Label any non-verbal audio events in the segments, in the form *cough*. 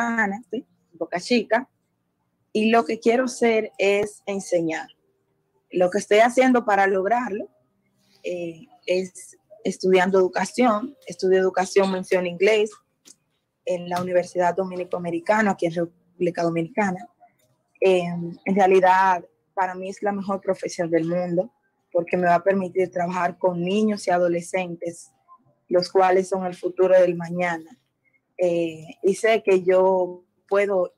Dominicana, Boca Chica, y lo que quiero hacer es enseñar. Lo que estoy haciendo para lograrlo eh, es estudiando educación, estudio educación, mención inglés en la Universidad Dominico-Americana, aquí en República Dominicana. Em, en realidad, para mí es la mejor profesión del mundo porque me va a permitir trabajar con niños y adolescentes, los cuales son el futuro del mañana. Eh, y sé que yo puedo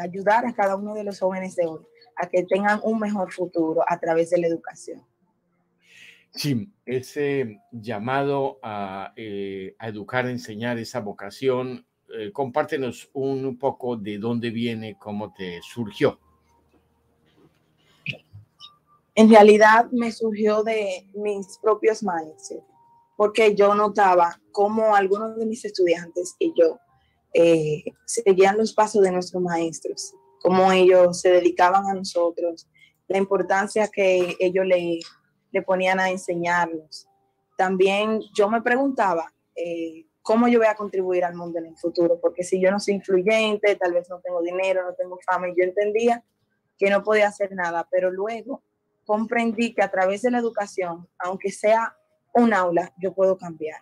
ayudar a cada uno de los jóvenes de hoy a que tengan un mejor futuro a través de la educación. Sí, ese llamado a, eh, a educar, a enseñar esa vocación, eh, compártenos un poco de dónde viene, cómo te surgió. En realidad me surgió de mis propios maestros, porque yo notaba cómo algunos de mis estudiantes y yo eh, seguían los pasos de nuestros maestros, cómo ellos se dedicaban a nosotros, la importancia que ellos le, le ponían a enseñarnos. También yo me preguntaba eh, cómo yo voy a contribuir al mundo en el futuro, porque si yo no soy influyente, tal vez no tengo dinero, no tengo fama, y yo entendía que no podía hacer nada, pero luego comprendí que a través de la educación, aunque sea un aula, yo puedo cambiar.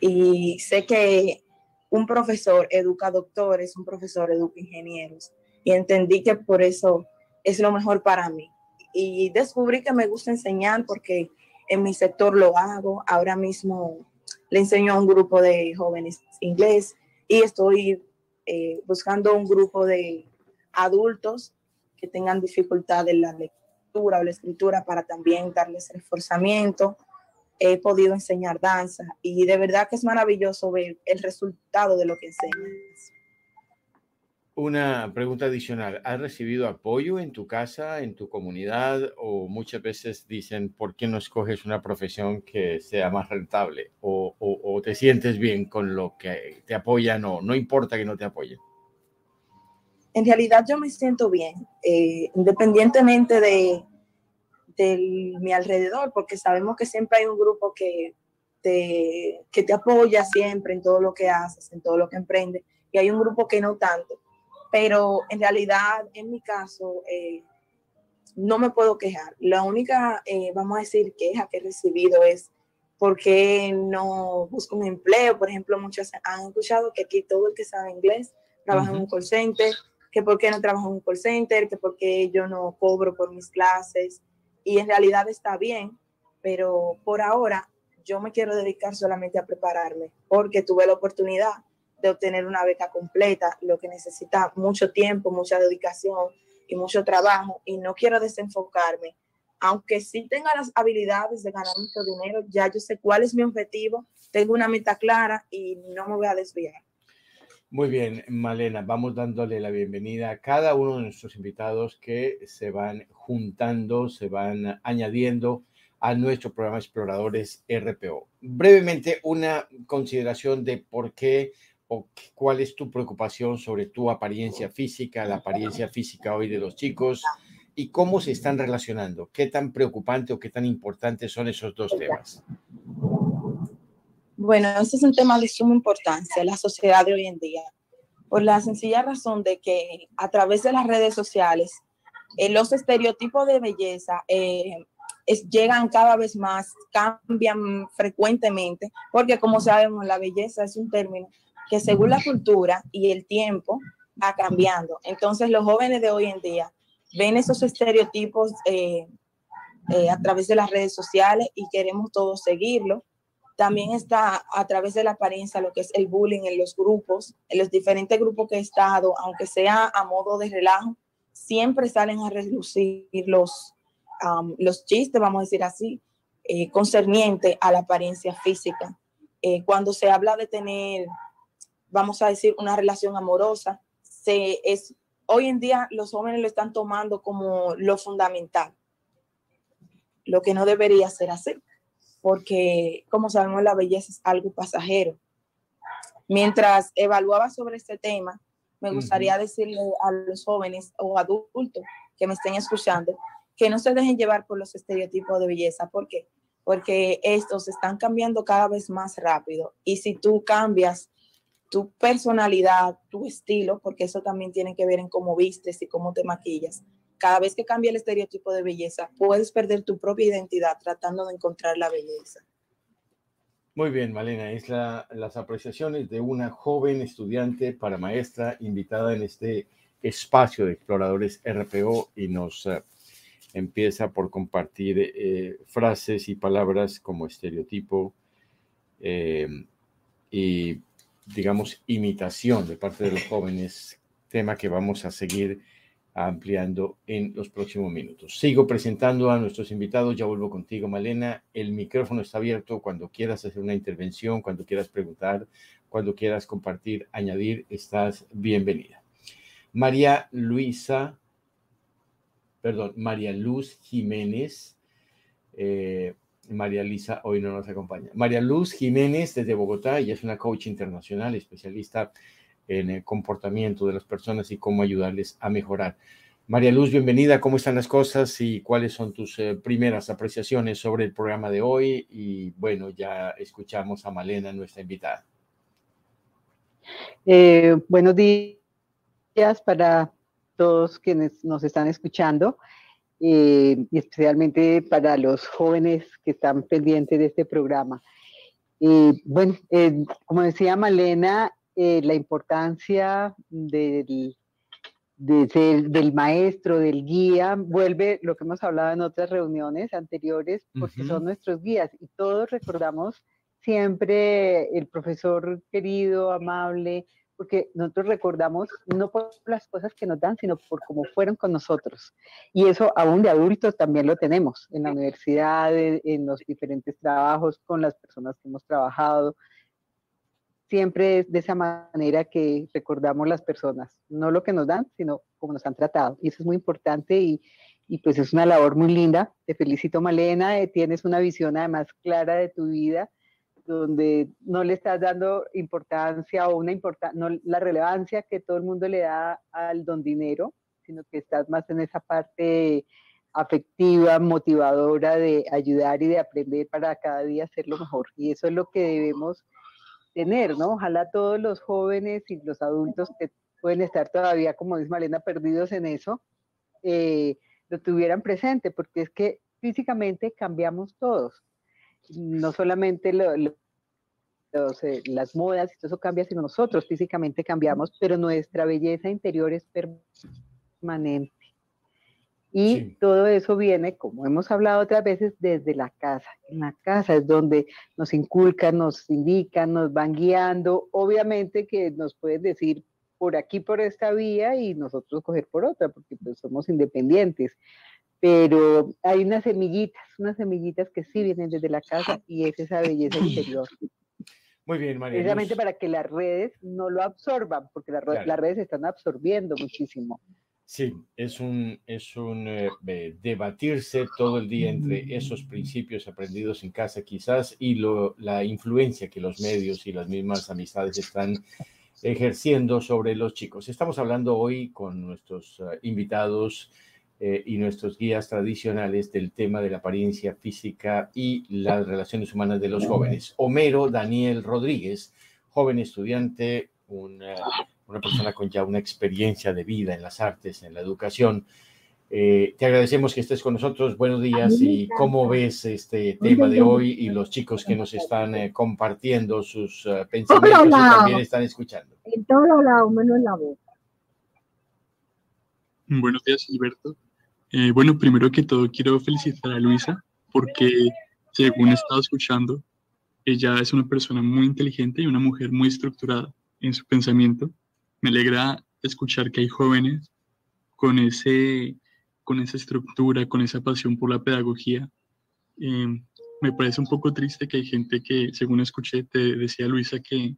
Y sé que un profesor educa doctores, un profesor educa ingenieros. Y entendí que por eso es lo mejor para mí. Y descubrí que me gusta enseñar porque en mi sector lo hago. Ahora mismo le enseño a un grupo de jóvenes inglés y estoy eh, buscando un grupo de adultos que tengan dificultad en la lectura o la escritura para también darles reforzamiento he podido enseñar danza y de verdad que es maravilloso ver el resultado de lo que enseñas. Una pregunta adicional, ¿has recibido apoyo en tu casa, en tu comunidad o muchas veces dicen, ¿por qué no escoges una profesión que sea más rentable? ¿O, o, te sientes bien con lo que te apoyan o no importa que no te apoyen? En realidad yo me siento bien, eh, independientemente de, de mi alrededor, porque sabemos que siempre hay un grupo que te, que te apoya siempre en todo lo que haces, en todo lo que emprendes, y hay un grupo que no tanto. Pero en realidad, en mi caso, eh, no me puedo quejar. La única, eh, vamos a decir, queja que he recibido es porque no busco un empleo. Por ejemplo, muchos han escuchado que aquí todo el que sabe inglés trabaja en un call center, que por qué no trabajo en un call center, que por qué yo no cobro por mis clases y en realidad está bien, pero por ahora yo me quiero dedicar solamente a prepararme porque tuve la oportunidad de obtener una beca completa, lo que necesita mucho tiempo, mucha dedicación y mucho trabajo y no quiero desenfocarme. Aunque sí tenga las habilidades de ganar mucho dinero, ya yo sé cuál es mi objetivo, tengo una meta clara y no me voy a desviar. Muy bien, Malena, vamos dándole la bienvenida a cada uno de nuestros invitados que se van juntando, se van añadiendo a nuestro programa Exploradores RPO. Brevemente, una consideración de por qué o cuál es tu preocupación sobre tu apariencia física, la apariencia física hoy de los chicos y cómo se están relacionando. ¿Qué tan preocupante o qué tan importante son esos dos temas? Bueno, este es un tema de suma importancia en la sociedad de hoy en día, por la sencilla razón de que a través de las redes sociales, eh, los estereotipos de belleza eh, llegan cada vez más, cambian frecuentemente, porque como sabemos, la belleza es un término que según la cultura y el tiempo va cambiando. Entonces los jóvenes de hoy en día ven esos estereotipos eh, a través de las redes sociales y queremos todos seguirlo también está a través de la apariencia lo que es el bullying en los grupos, en los diferentes grupos que he estado, aunque sea a modo de relajo, siempre salen a reducir los, los chistes, vamos a decir así, eh, concerniente a la apariencia física. Eh, cuando se habla de tener, vamos a decir, una relación amorosa, se, es, hoy en día los jóvenes lo están tomando como lo fundamental, lo que no debería ser así porque como sabemos la belleza es algo pasajero. Mientras evaluaba sobre este tema, me gustaría decirle a los jóvenes o adultos que me estén escuchando que no se dejen llevar por los estereotipos de belleza. ¿Por qué? Porque estos están cambiando cada vez más rápido y si tú cambias tu personalidad, tu estilo, porque eso también tiene que ver en cómo vistes y cómo te maquillas. Cada vez que cambia el estereotipo de belleza, puedes perder tu propia identidad tratando de encontrar la belleza. Muy bien, Malena, es las apreciaciones de una joven estudiante para maestra invitada en este espacio de exploradores RPO y nos eh, empieza por compartir eh, frases y palabras como estereotipo eh, y, digamos, imitación de parte de los jóvenes, tema que vamos a seguir ampliando en los próximos minutos. Sigo presentando a nuestros invitados, ya vuelvo contigo, Malena. El micrófono está abierto cuando quieras hacer una intervención, cuando quieras preguntar, cuando quieras compartir, añadir, estás bienvenida. María Luisa, perdón, María Luz Jiménez. Eh, María Lisa hoy no nos acompaña. María Luz Jiménez desde Bogotá, ella es una coach internacional, especialista el comportamiento de las personas y cómo ayudarles a mejorar. María Luz, bienvenida. ¿Cómo están las cosas y cuáles son tus eh, primeras apreciaciones sobre el programa de hoy? Y bueno, ya escuchamos a Malena, nuestra invitada. Eh, buenos días para todos quienes nos están escuchando eh, y especialmente para los jóvenes que están pendientes de este programa. bueno, como decía Malena, eh, la importancia del, del maestro, del guía, vuelve lo que hemos hablado en otras reuniones anteriores, porque son nuestros guías y todos recordamos siempre el profesor querido, amable, porque nosotros recordamos no por las cosas que nos dan, sino por cómo fueron con nosotros. Y eso aún de adultos también lo tenemos en la universidad, en los diferentes trabajos, con las personas que hemos trabajado siempre es de esa manera que recordamos las personas, no lo que nos dan, sino cómo nos han tratado. Y eso es muy importante y, y pues es una labor muy linda. Te felicito, Malena, eh, tienes una visión además clara de tu vida, donde no le estás dando importancia o una importancia, no la relevancia que todo el mundo le da al don dinero, sino que estás más en esa parte afectiva, motivadora de ayudar y de aprender para cada día hacerlo mejor. Y eso es lo que debemos tener, ¿no? Ojalá todos los jóvenes y los adultos que pueden estar todavía, como dice Malena, perdidos en eso, eh, lo tuvieran presente, porque es que físicamente cambiamos todos. No solamente eh, las modas y todo eso cambia, sino nosotros físicamente cambiamos, pero nuestra belleza interior es permanente. Y todo eso viene, como hemos hablado otras veces, desde la casa. En la casa es donde nos inculcan, nos indican, nos van guiando. Obviamente que nos pueden decir por aquí, por esta vía y nosotros coger por otra, porque pues somos independientes. Pero hay unas semillitas, unas semillitas que sí vienen desde la casa y es esa belleza interior. Muy bien, María. Precisamente para que las redes no lo absorban, porque las redes están absorbiendo muchísimo. Sí, es un, es un eh, debatirse todo el día entre esos principios aprendidos en casa quizás y lo, la influencia que los medios y las mismas amistades están ejerciendo sobre los chicos. Estamos hablando hoy con nuestros eh, invitados eh, y nuestros guías tradicionales del tema de la apariencia física y las relaciones humanas de los jóvenes. Homero Daniel Rodríguez, joven estudiante, un una persona con ya una experiencia de vida en las artes, en la educación. Eh, te agradecemos que estés con nosotros. Buenos días y cómo ves este tema de hoy y los chicos que nos están eh, compartiendo sus uh, pensamientos y también están escuchando. En todo lado, menos la voz. Buenos días, Gilberto. Eh, bueno, primero que todo quiero felicitar a Luisa porque según he estado escuchando, ella es una persona muy inteligente y una mujer muy estructurada en su pensamiento me alegra escuchar que hay jóvenes con, ese, con esa estructura, con esa pasión por la pedagogía. Em, me parece un poco triste que hay gente que, según escuché, te decía Luisa que,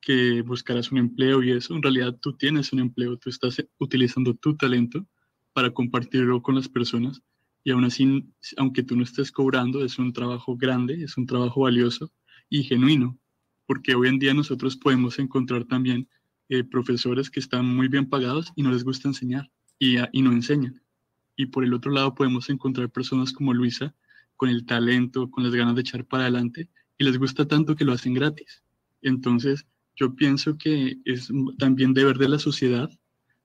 que buscaras un empleo y eso. En realidad tú tienes un empleo, tú estás utilizando tu talento para compartirlo con las personas y aún así, aunque tú no estés cobrando, es un trabajo grande, es un trabajo valioso y genuino, porque hoy en día nosotros podemos encontrar también eh, profesores que están muy bien pagados y no les gusta enseñar y, ah, y no enseñan. Y por el otro lado podemos encontrar personas como Luisa, con el talento, con las ganas de echar para adelante, y les gusta tanto que lo hacen gratis. Entonces, yo pienso que es también deber de la sociedad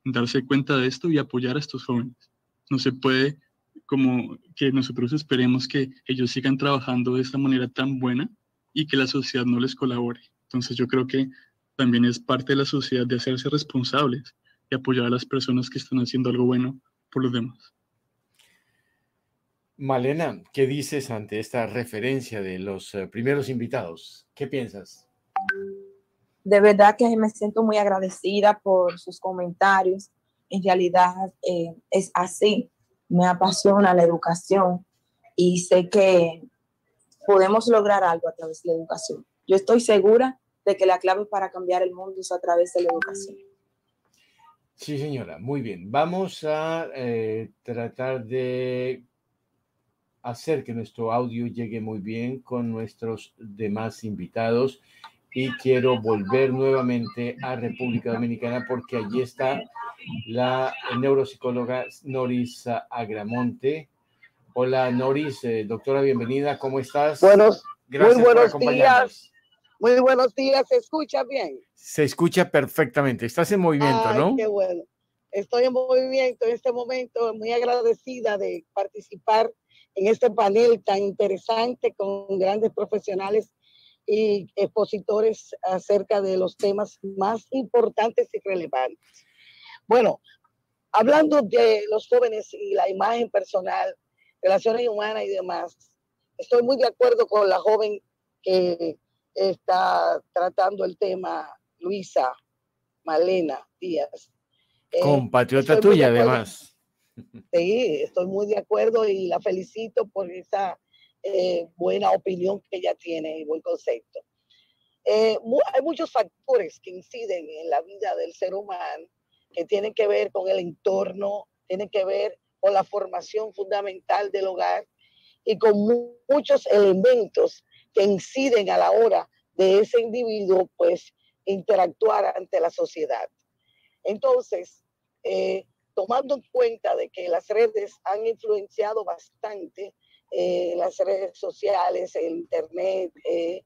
darse cuenta de esto y apoyar a estos jóvenes. No se puede como que nosotros esperemos que ellos sigan trabajando de esta manera tan buena y que la sociedad no les colabore. Entonces yo creo que también es parte de la sociedad de hacerse responsables y apoyar a las personas que están haciendo algo bueno por los demás. Malena, ¿qué dices ante esta referencia de los eh, primeros invitados? ¿Qué piensas? De verdad que me siento muy agradecida por sus comentarios. En realidad eh, es así. Me apasiona la educación y sé que podemos lograr algo a través de la educación. Yo estoy segura de que la clave para cambiar el mundo es a través de la educación. Sí, señora, muy bien. Vamos a eh, tratar de hacer que nuestro audio llegue muy bien con nuestros demás invitados y quiero volver nuevamente a República Dominicana porque allí está la neuropsicóloga Noris Agramonte. Hola Noris, eh, doctora, bienvenida, ¿cómo estás? Buenos, Gracias muy buenos días. Muy buenos días, ¿se escucha bien? Se escucha perfectamente, estás en movimiento, ¿no? Qué bueno. Estoy en movimiento en este momento, muy agradecida de participar en este panel tan interesante con grandes profesionales y expositores acerca de los temas más importantes y relevantes. Bueno, hablando de los jóvenes y la imagen personal, relaciones humanas y demás, estoy muy de acuerdo con la joven que está tratando el tema, Luisa Malena Díaz. Eh, Compatriota tuya, además. Sí, estoy muy de acuerdo y la felicito por esa eh, buena opinión que ella tiene y buen concepto. Eh, hay muchos factores que inciden en la vida del ser humano que tienen que ver con el entorno, tienen que ver con la formación fundamental del hogar y con muchos elementos que inciden a la hora de ese individuo, pues, interactuar ante la sociedad. Entonces, eh, tomando en cuenta de que las redes han influenciado bastante eh, las redes sociales, el Internet, eh,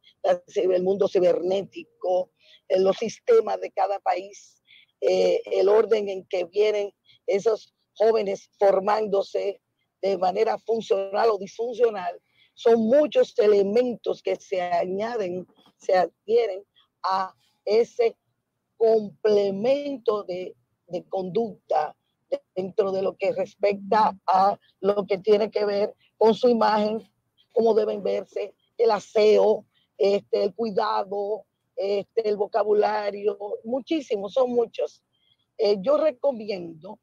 el mundo cibernético, eh, los sistemas de cada país, el orden en que vienen esos jóvenes formándose de manera funcional o disfuncional, son muchos elementos que se añaden, se adhieren a ese complemento de, de conducta dentro de lo que respecta a lo que tiene que ver con su imagen, cómo deben verse, el aseo, este, el cuidado, este, el vocabulario, muchísimos, son muchos. Eh, yo recomiendo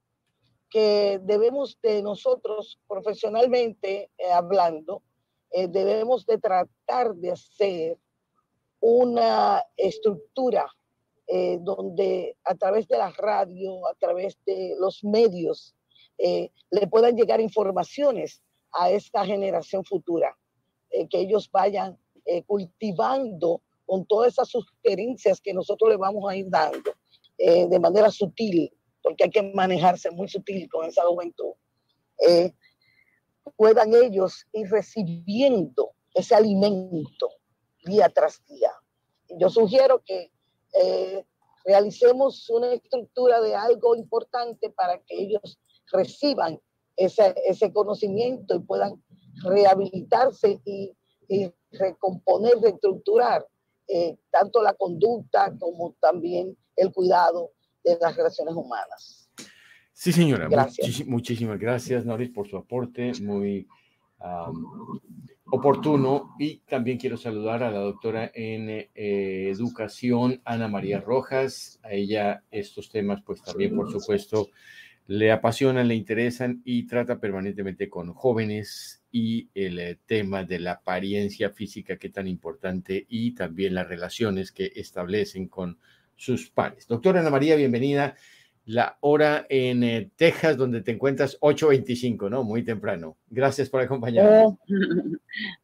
que debemos de nosotros, profesionalmente eh, hablando, eh, debemos de tratar de hacer una estructura eh, donde a través de la radio, a través de los medios, eh, le puedan llegar informaciones a esta generación futura, eh, que ellos vayan cultivando con todas esas sugerencias que nosotros le vamos a ir dando de manera sutil, porque hay que manejarse muy sutil con esa juventud, puedan ellos ir recibiendo ese alimento día tras día. Yo sugiero que eh, realicemos una estructura de algo importante para que ellos reciban ese, ese conocimiento y puedan rehabilitarse y, recomponer, reestructurar eh, tanto la conducta como también el cuidado de las relaciones humanas. Sí, señora. muchísimas gracias, Noris, por su aporte muy oportuno y también quiero saludar a la doctora en eh, educación, Ana María Rojas. A ella estos temas pues también por supuesto le apasionan, le interesan y trata permanentemente con jóvenes y el eh, tema de la apariencia física que tan importante y también las relaciones que establecen con sus pares. Doctora Ana María, bienvenida la hora en eh, Texas, donde te encuentras 8.25, ¿no? Muy temprano. Gracias por acompañarnos. Oh, *laughs*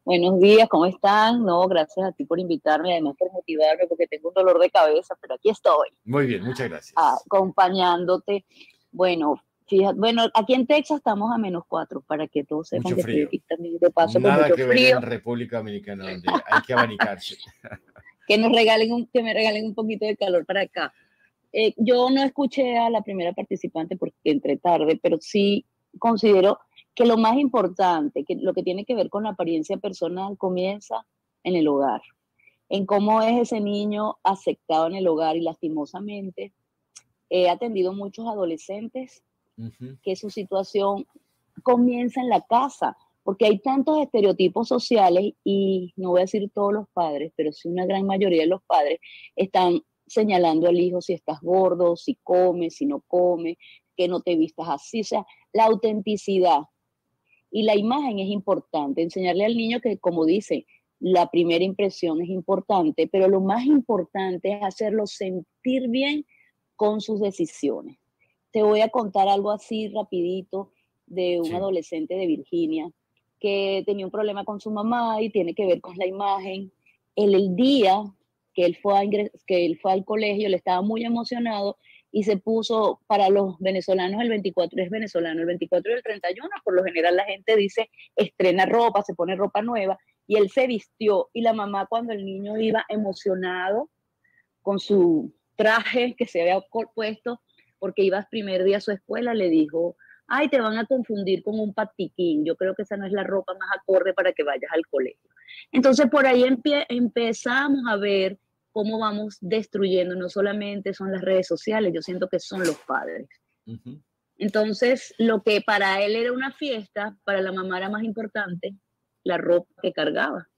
buenos días, ¿cómo están? No, gracias a ti por invitarme, además por motivarme, porque tengo un dolor de cabeza, pero aquí estoy. Muy bien, muchas gracias. Acompañándote. Bueno, fíjate, bueno, aquí en Texas estamos a menos cuatro, para que todos sepan mucho frío. también de paso Nada que ver en República Dominicana, donde hay que abanicarse. *laughs* que nos regalen un, que me regalen un poquito de calor para acá. Eh, yo no escuché a la primera participante porque entré tarde, pero sí considero que lo más importante, que lo que tiene que ver con la apariencia personal, comienza en el hogar, en cómo es ese niño aceptado en el hogar y lastimosamente he atendido muchos adolescentes que su situación comienza en la casa, porque hay tantos estereotipos sociales y no voy a decir todos los padres, pero sí una gran mayoría de los padres están señalando al hijo si estás gordo, si comes, si no comes, que no te vistas así, o sea, la autenticidad y la imagen es importante, enseñarle al niño que como dice, la primera impresión es importante, pero lo más importante es hacerlo sentir bien con sus decisiones. Te voy a contar algo así rapidito de un adolescente de Virginia que tenía un problema con su mamá y tiene que ver con la imagen. El, el día que él, fue a que él fue al colegio, le estaba muy emocionado y se puso para los venezolanos el 24 es venezolano, el 24 y el 31, por lo general la gente dice estrena ropa, se pone ropa nueva y él se vistió y la mamá cuando el niño iba emocionado con su traje que se había puesto porque iba primer día a su escuela, le dijo, ay, te van a confundir con un patiquín, yo creo que esa no es la ropa más acorde para que vayas al colegio. Entonces por ahí empezamos a ver cómo vamos destruyendo, no solamente son las redes sociales, yo siento que son los padres. Entonces, lo que para él era una fiesta, para la mamá era más importante la ropa que cargaba,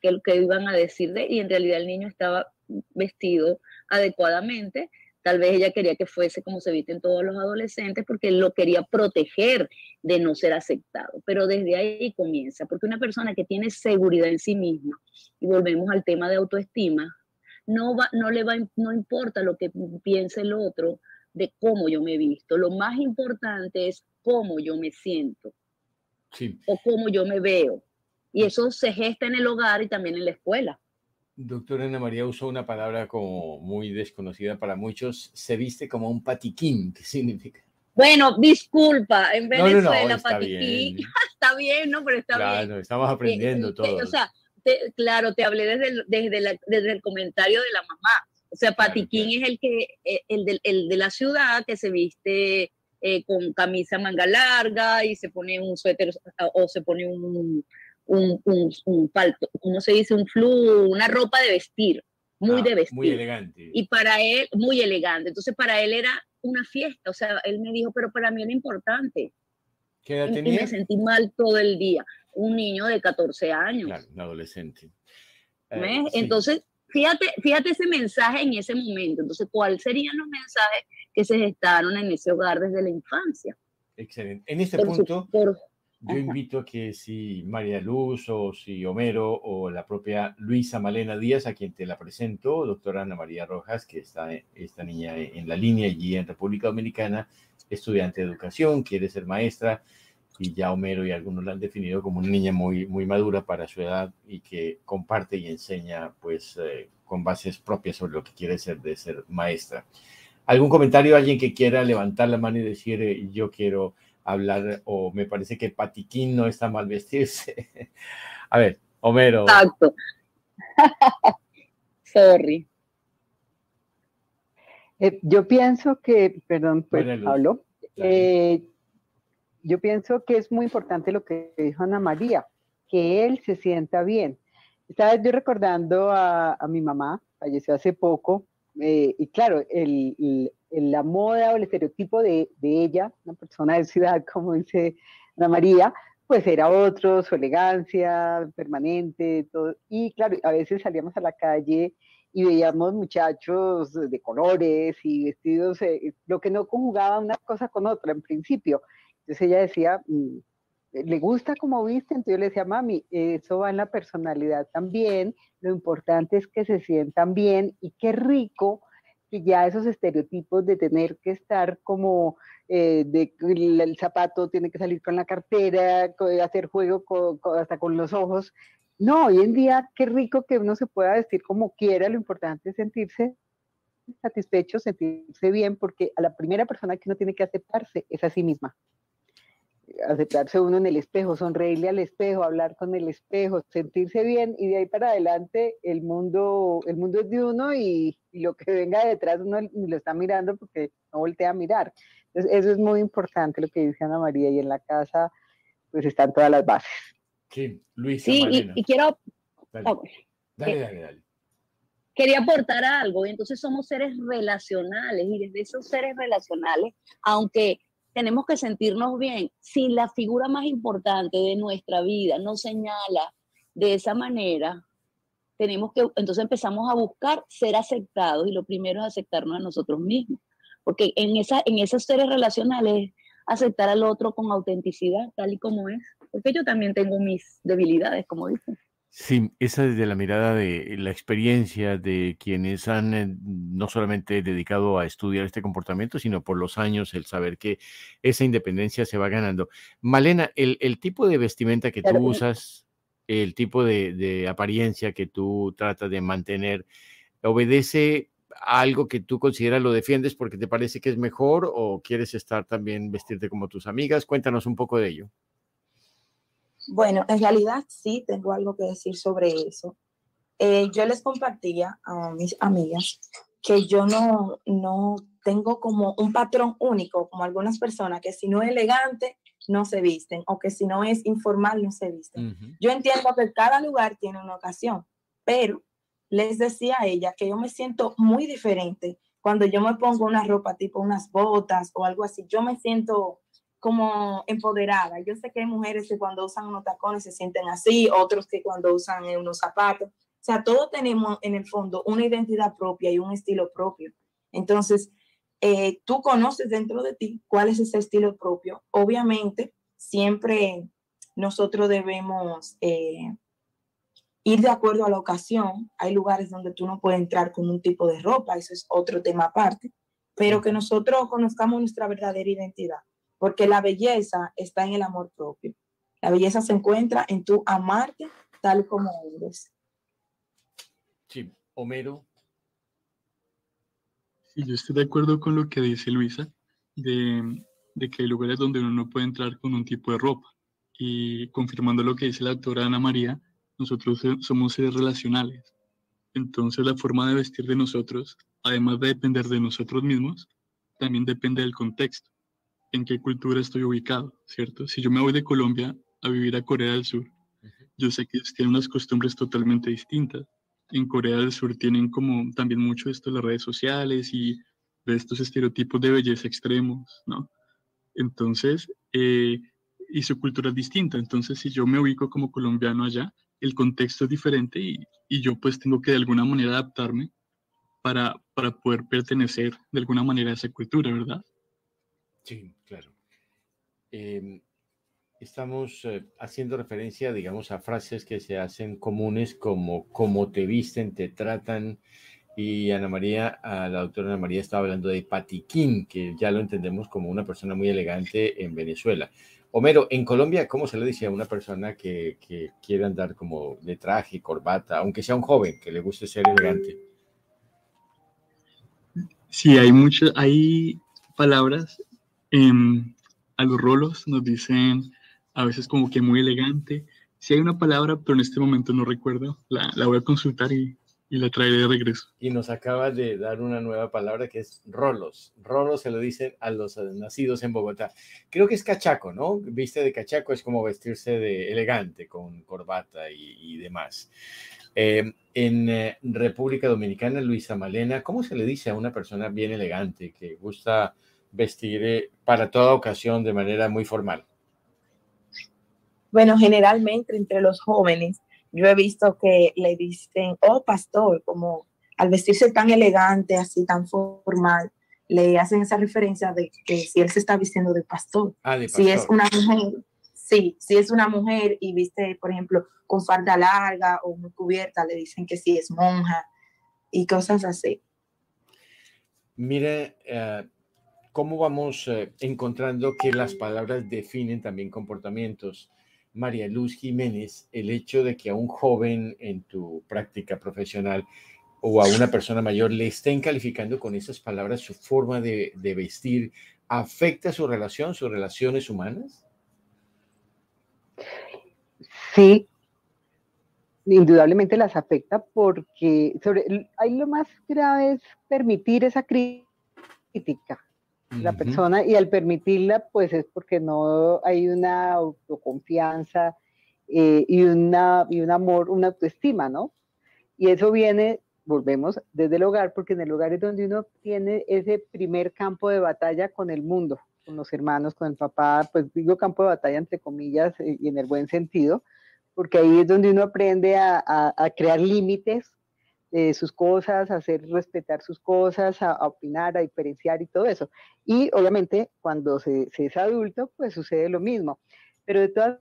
que lo que iban a decir de, y en realidad el niño estaba vestido adecuadamente, Tal vez ella quería que fuese como se visten todos los adolescentes porque lo quería proteger de no ser aceptado. Pero desde ahí comienza, porque una persona que tiene seguridad en sí misma, y volvemos al tema de autoestima, no, va, no le va, no importa lo que piense el otro de cómo yo me he visto. Lo más importante es cómo yo me siento o cómo yo me veo. Y eso se gesta en el hogar y también en la escuela. Doctora Ana María usó una palabra como muy desconocida para muchos. Se viste como un patiquín. ¿Qué significa? Bueno, disculpa, en Venezuela patiquín. Bien. *laughs* está bien, ¿no? Pero está bien. Claro, estamos aprendiendo todo. O sea, claro, te hablé desde el, desde, desde el comentario de la mamá. O sea, patiquín es el que eh, el de, el de la ciudad que se viste eh, con camisa manga larga y se pone un suéter o se pone un, un, un, un palto, ¿cómo se dice? Un flu, una ropa de vestir, muy ah, de vestir. Muy elegante. Y para él, muy elegante. Entonces, para él era una fiesta. O sea, él me dijo, pero para mí era importante. ¿Qué edad tenía? Y me sentí mal todo el día. Un niño de 14 años. Claro, un adolescente. Eh, Entonces, fíjate, fíjate ese mensaje en ese momento. Entonces, ¿cuáles serían los mensajes que se gestaron en ese hogar desde la infancia? Excelente. En este punto, yo invito a que si María Luz o si Homero o la propia Luisa Malena Díaz, a quien te la presento, doctora Ana María Rojas, que está esta niña en la línea allí en República Dominicana, estudiante de educación, quiere ser maestra, y ya Homero y algunos la han definido como una niña muy, muy madura para su edad y que comparte y enseña pues eh, con bases propias sobre lo que quiere ser de ser maestra. ¿Algún comentario? ¿Alguien que quiera levantar la mano y decir eh, yo quiero hablar, o me parece que Patiquín no está mal vestirse. *laughs* A ver, Homero. Exacto. *laughs* Sorry. Eh, yo pienso que, perdón, pues hablo. Eh, yo pienso que es muy importante lo que dijo Ana María, que él se sienta bien. Estaba yo recordando a, mi mamá, falleció hace poco, eh, y claro, el, la moda o el estereotipo de, ella, una persona de ciudad, *laughs* como dice Ana María, pues era otro, su elegancia permanente, todo. Y claro, a veces salíamos a la calle y veíamos muchachos de colores y vestidos, eh, lo que no conjugaba una cosa con otra en principio. Entonces ella decía, mm, le gusta como viste, entonces yo le decía, mami, eso va en la personalidad también, lo importante es que se sientan bien y qué rico ya esos estereotipos de tener que estar como eh, el, zapato tiene que salir con la cartera, hacer juego hasta con los ojos. No, hoy en día qué rico que uno se pueda vestir como quiera, lo importante es sentirse satisfecho, sentirse bien, porque a la primera persona que uno tiene que aceptarse es a sí misma. Aceptarse uno en el espejo, sonreírle al espejo, hablar con el espejo, sentirse bien y de ahí para adelante el mundo, el mundo es de uno y, lo que venga detrás uno lo está mirando porque no voltea a mirar. Entonces, eso es muy importante lo que dice Ana María y en la casa pues están todas las bases. Sí, Luis. Sí, y, quiero... Dale, oh, dale, dale, Quería aportar algo, y entonces somos seres relacionales y desde esos seres relacionales, aunque tenemos que sentirnos bien. Si la figura más importante de nuestra vida nos señala de esa manera, tenemos que, entonces empezamos a buscar ser aceptados y lo primero es aceptarnos a nosotros mismos. Porque en, esa, en esos seres relacionales, aceptar al otro con autenticidad, tal y como es. Porque yo también tengo mis debilidades, como dicen. Sí, esa desde la mirada de la experiencia de quienes han eh, no solamente dedicado a estudiar este comportamiento, sino por los años, el saber que esa independencia se va ganando. Malena, el, tipo de vestimenta que tú usas, el tipo de, apariencia que tú tratas de mantener, ¿obedece a algo que tú consideras lo defiendes porque te parece que es mejor o quieres estar también vestirte como tus amigas? Cuéntanos un poco de ello. Bueno, en realidad sí tengo algo que decir sobre eso. Eh, yo les compartía a mis amigas que yo no, no tengo como un patrón único, como algunas personas, que si no es elegante, no se visten, o que si no es informal, no se visten. Yo entiendo que cada lugar tiene una ocasión, pero les decía a ella que yo me siento muy diferente cuando yo me pongo una ropa tipo unas botas o algo así. Yo me siento como empoderada. Yo sé que hay mujeres que cuando usan unos tacones se sienten así, otros que cuando usan unos zapatos. O sea, todos tenemos en el fondo una identidad propia y un estilo propio. Entonces, eh, tú conoces dentro de ti cuál es ese estilo propio. Obviamente, siempre nosotros debemos eh, ir de acuerdo a la ocasión. Hay lugares donde tú no puedes entrar con un tipo de ropa, eso es otro tema aparte, pero que nosotros conozcamos nuestra verdadera identidad porque la belleza está en el amor propio. La belleza se encuentra en tu amarte tal como eres. Sí, Homero. Sí, yo estoy de acuerdo con lo que dice Luisa, de, de que hay lugares donde uno no puede entrar con un tipo de ropa. Y confirmando lo que dice la doctora Ana María, nosotros somos seres relacionales. Entonces la forma de vestir de nosotros, además de depender de nosotros mismos, también depende del contexto en qué cultura estoy ubicado, ¿cierto? Si yo me voy de Colombia a vivir a Corea del Sur, yo sé que tienen unas costumbres totalmente distintas. En Corea del Sur tienen como también mucho esto de las redes sociales y de estos estereotipos de belleza extremos, ¿no? Entonces, eh, y su cultura es distinta. Entonces, si yo me ubico como colombiano allá, el contexto es diferente y, y yo pues tengo que de alguna manera adaptarme para, para poder pertenecer de alguna manera a esa cultura, ¿verdad? Sí, claro. Em, estamos eh, haciendo referencia, digamos, a frases que se hacen comunes como cómo te visten, te tratan. Y Ana María, la doctora Ana María estaba hablando de patiquín, que ya lo entendemos como una persona muy elegante en Venezuela. Homero, en Colombia, ¿cómo se le dice a una persona que, que quiere andar como de traje, corbata, aunque sea un joven que le guste ser elegante? Sí, hay muchas, hay palabras Em, a los rolos nos dicen a veces como que muy elegante. Si hay una palabra, pero en este momento no recuerdo, la, la voy a consultar y, y, la traeré de regreso. Y nos acaba de dar una nueva palabra que es rolos. Rolos se lo dicen a los nacidos en Bogotá. Creo que es cachaco, ¿no? Viste de cachaco es como vestirse de elegante con corbata y, demás. Em, en eh, República Dominicana, Luisa Malena, ¿cómo se le dice a una persona bien elegante que gusta vestir para toda ocasión de manera muy formal? Bueno, generalmente entre los jóvenes yo he visto que le dicen, oh pastor, como al vestirse tan elegante, así tan formal, le hacen esa referencia de que si él se está vistiendo de pastor. Ah, de pastor. Si es una mujer, sí, si es una mujer y viste, por ejemplo, con falda larga o muy cubierta, le dicen que sí es monja y cosas así. Mire, uh, cómo vamos eh, encontrando que las palabras definen también comportamientos. María Luz Jiménez, el hecho de que a un joven en tu práctica profesional o a una persona mayor le estén calificando con esas palabras su forma de, vestir, ¿afecta su relación, sus relaciones humanas? sí, indudablemente las afecta porque sobre, ahí lo más grave es permitir esa crítica. La persona, y al permitirla, pues es porque no hay una autoconfianza eh, y, una, y un amor, una autoestima, ¿no? Y eso viene, volvemos, desde el hogar, porque en el hogar es donde uno tiene ese primer campo de batalla con el mundo, con los hermanos, con el papá, pues digo campo de batalla entre comillas eh, y en el buen sentido, porque ahí es donde uno aprende a, crear límites de sus cosas, a hacer respetar sus cosas, a, opinar, a diferenciar y todo eso. Y obviamente cuando se, es adulto, pues sucede lo mismo. Pero de todas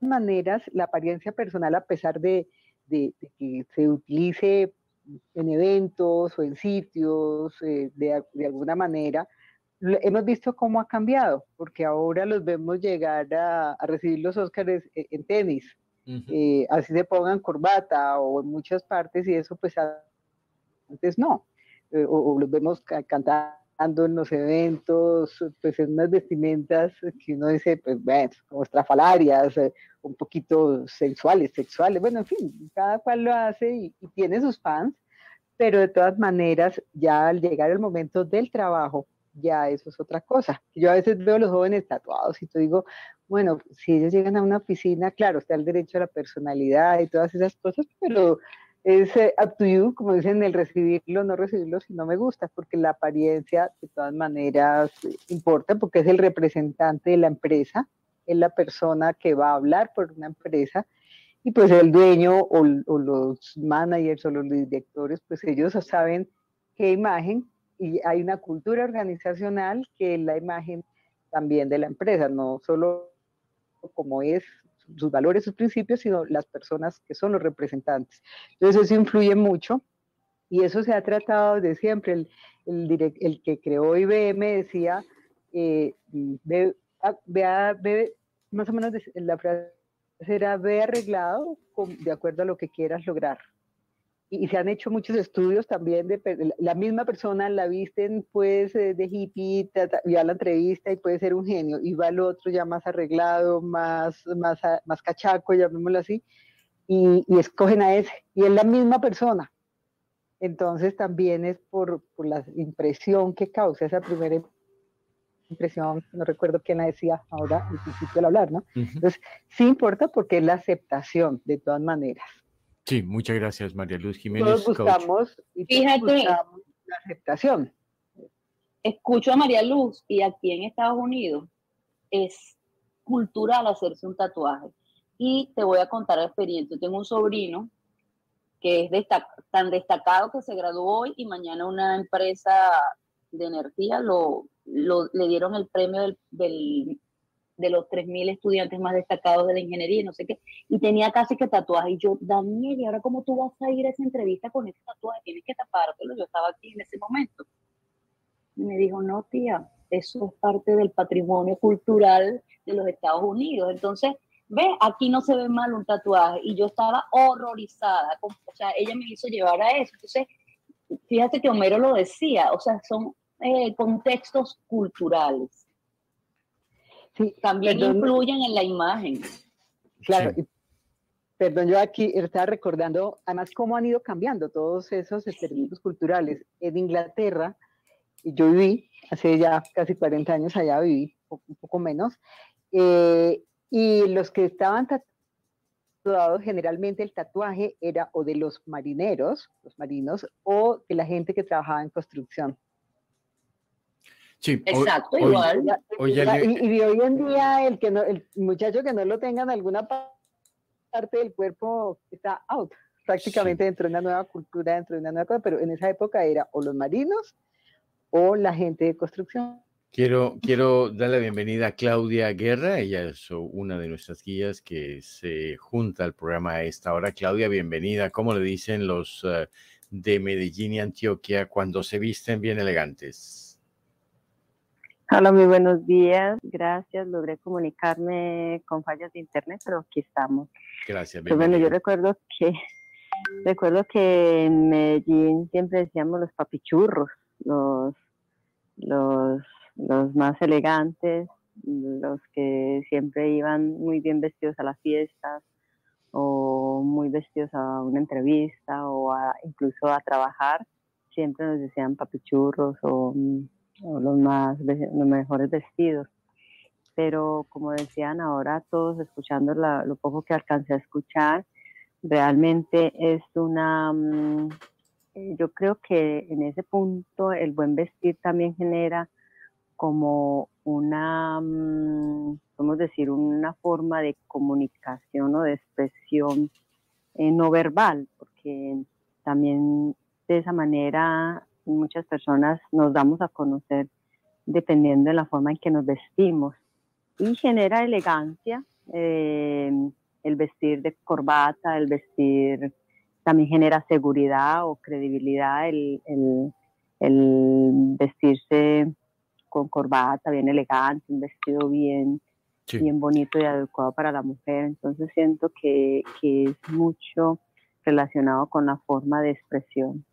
maneras, la apariencia personal, a pesar de, que se utilice en eventos o en sitios eh, de, alguna manera, hemos visto cómo ha cambiado, porque ahora los vemos llegar a, recibir los Óscares eh, en tenis, eh, así se pongan corbata o en muchas partes y eso pues antes no, eh, o, los vemos cantando en los eventos, pues en unas vestimentas que uno dice, pues bueno, como estrafalarias, eh, un poquito sensuales, sexuales, bueno, en fin, cada cual lo hace y, y tiene sus fans, pero de todas maneras, ya al llegar el momento del trabajo, ya eso es otra cosa. Yo a veces veo a los jóvenes tatuados y te digo, bueno, si ellos llegan a una oficina, claro, está el derecho a la personalidad y todas esas cosas, pero es eh, up to you, como dicen, el recibirlo, no recibirlo, si no me gusta, porque la apariencia de todas maneras importa, porque es el representante de la empresa, es la persona que va a hablar por una empresa, y pues el dueño o, o los managers o los directores, pues ellos saben qué imagen y hay una cultura organizacional que es la imagen también de la empresa, no solo como es sus valores, sus principios, sino las personas que son los representantes. Entonces eso influye mucho y eso se ha tratado de siempre. El, el, el que creó IBM decía, eh, ve, ve, más o menos la frase era, ve arreglado de acuerdo a lo que quieras lograr y, se han hecho muchos estudios también de la misma persona la visten pues eh, de hippie, ya la entrevista y puede ser un genio, y va el otro ya más arreglado, más, más, más cachaco, llamémoslo así, y, y escogen a ese, y es la misma persona. Entonces también es por, por la impresión que causa esa primera impresión, no recuerdo quién la decía ahora al principio al hablar, ¿no? Entonces, sí importa porque es la aceptación de todas maneras. Sí, muchas gracias, María Luz Jiménez. Todos buscamos, y Fíjate, la aceptación. Escucho a María Luz y aquí en Estados Unidos es cultural hacerse un tatuaje. Y te voy a contar la experiencia. Tengo un sobrino que es tan destacado que se graduó hoy y mañana una empresa de energía lo, le dieron el premio del de los 3.000 estudiantes más destacados de la ingeniería y no sé qué, y tenía casi que tatuaje. Y yo, Daniel, ¿y ahora cómo tú vas a ir a esa entrevista con ese tatuaje? Tienes que tapártelo. Yo estaba aquí en ese momento. Y me dijo, no, tía, eso es parte del patrimonio cultural de los Estados Unidos. Entonces, ve, aquí no se ve mal un tatuaje. Y yo estaba horrorizada. o sea, ella me hizo llevar a eso. Entonces, fíjate que Homero lo decía, o sea, son eh, contextos culturales también influyen en la imagen. Claro, perdón, yo aquí estaba recordando además cómo han ido cambiando todos esos estereotipos culturales. En Inglaterra, yo viví, hace ya casi 40 años allá viví, un poco menos, eh, y los que estaban tatuados, generalmente el tatuaje era o de los marineros, los marinos, o de la gente que trabajaba en construcción. Sí, exacto, igual. y, hoy en día el que no, el muchacho que no lo tenga en alguna parte del cuerpo está out, prácticamente dentro de una nueva cultura, dentro de una nueva cosa, pero en esa época era o los marinos o la gente de construcción. Quiero, quiero dar la bienvenida a Claudia Guerra, ella es una de nuestras guías que se junta al programa a esta hora. Claudia, bienvenida. ¿Cómo le dicen los eh, de Medellín y Antioquia cuando se visten bien elegantes? Hola, muy buenos días. Gracias. Logré comunicarme con fallas de internet, pero aquí estamos. Gracias. Pues bueno, yo recuerdo que *laughs* recuerdo que en Medellín siempre decíamos los papichurros, los los los más elegantes, los que siempre iban muy bien vestidos a las fiestas, o muy vestidos a una entrevista o incluso a trabajar, siempre nos decían papichurros o, los, más, los mejores vestidos. Pero como decían ahora todos, escuchando lo poco que alcancé a escuchar, realmente es una, mm, yo creo que en ese punto el buen vestir también genera como una, mm, podemos decir, una forma de comunicación o de expresión eh, no verbal, porque también de esa manera muchas personas nos damos a conocer dependiendo de la forma en que nos vestimos y genera elegancia. Eh, el vestir de corbata, el vestir también genera seguridad o credibilidad, el, vestirse con corbata, bien elegante, un vestido bien, bien bonito y adecuado para la mujer. Entonces siento que, que es mucho relacionado con la forma de expresión.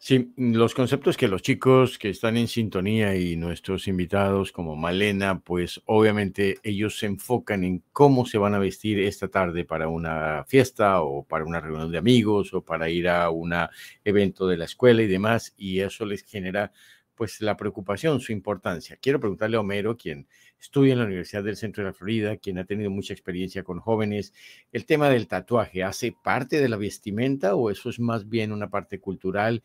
Sí, los conceptos que los chicos que están en sintonía y nuestros invitados como Malena, pues obviamente ellos se enfocan en cómo se van a vestir esta tarde para una fiesta o para una reunión de amigos o para ir a un evento de la escuela y demás, y eso les genera pues la preocupación, su importancia. Quiero preguntarle a Homero, quien estudia en la Universidad del Centro de la Florida, quien ha tenido mucha experiencia con jóvenes, el tema del tatuaje, ¿hace parte de la vestimenta o eso es más bien una parte cultural?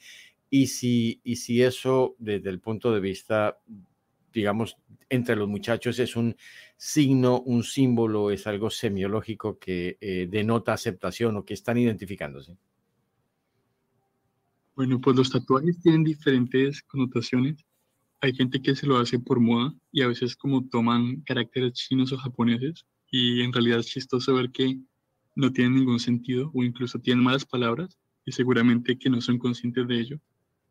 Y si, y si eso, desde el punto de vista, digamos, entre los muchachos es un signo, un símbolo, es algo semiológico que eh, denota aceptación o que están identificándose. Bueno, pues los tatuajes tienen diferentes connotaciones. Hay gente que se lo hace por moda y a veces como toman caracteres chinos o japoneses y en realidad es chistoso ver que no tienen ningún sentido o incluso tienen malas palabras y seguramente que no son conscientes de ello.